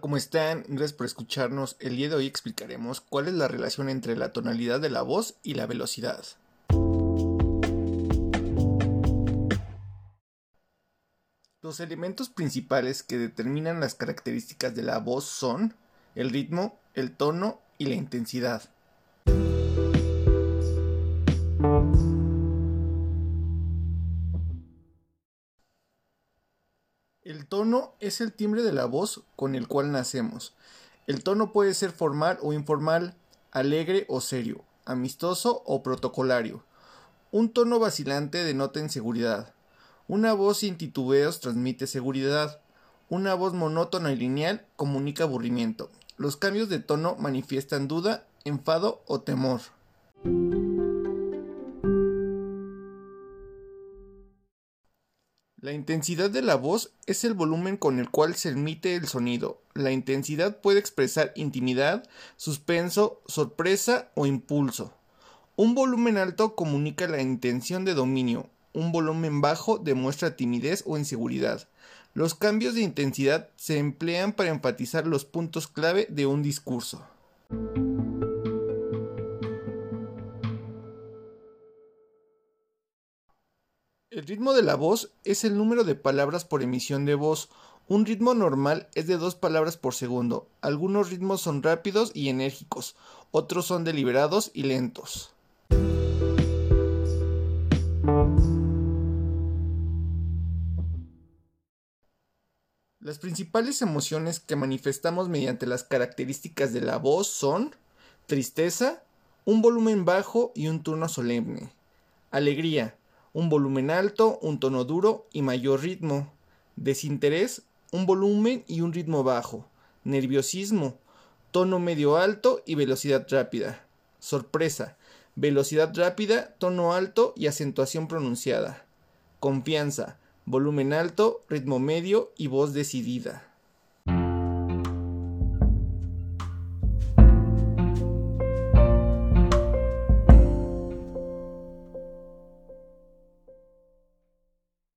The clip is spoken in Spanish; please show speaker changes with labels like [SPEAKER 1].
[SPEAKER 1] ¿cómo están? Gracias por escucharnos. El día de hoy explicaremos cuál es la relación entre la tonalidad de la voz y la velocidad. Los elementos principales que determinan las características de la voz son el ritmo, el tono y la intensidad. El tono es el timbre de la voz con el cual nacemos. El tono puede ser formal o informal, alegre o serio, amistoso o protocolario. Un tono vacilante denota inseguridad. Una voz sin titubeos transmite seguridad. Una voz monótona y lineal comunica aburrimiento. Los cambios de tono manifiestan duda, enfado o temor. La intensidad de la voz es el volumen con el cual se emite el sonido. La intensidad puede expresar intimidad, suspenso, sorpresa o impulso. Un volumen alto comunica la intención de dominio. Un volumen bajo demuestra timidez o inseguridad. Los cambios de intensidad se emplean para enfatizar los puntos clave de un discurso. El ritmo de la voz es el número de palabras por emisión de voz. Un ritmo normal es de dos palabras por segundo. Algunos ritmos son rápidos y enérgicos, otros son deliberados y lentos. Las principales emociones que manifestamos mediante las características de la voz son tristeza, un volumen bajo y un tono solemne, alegría, un volumen alto, un tono duro y mayor ritmo. Desinterés, un volumen y un ritmo bajo. Nerviosismo, tono medio alto y velocidad rápida. Sorpresa, velocidad rápida, tono alto y acentuación pronunciada. Confianza, volumen alto, ritmo medio y voz decidida.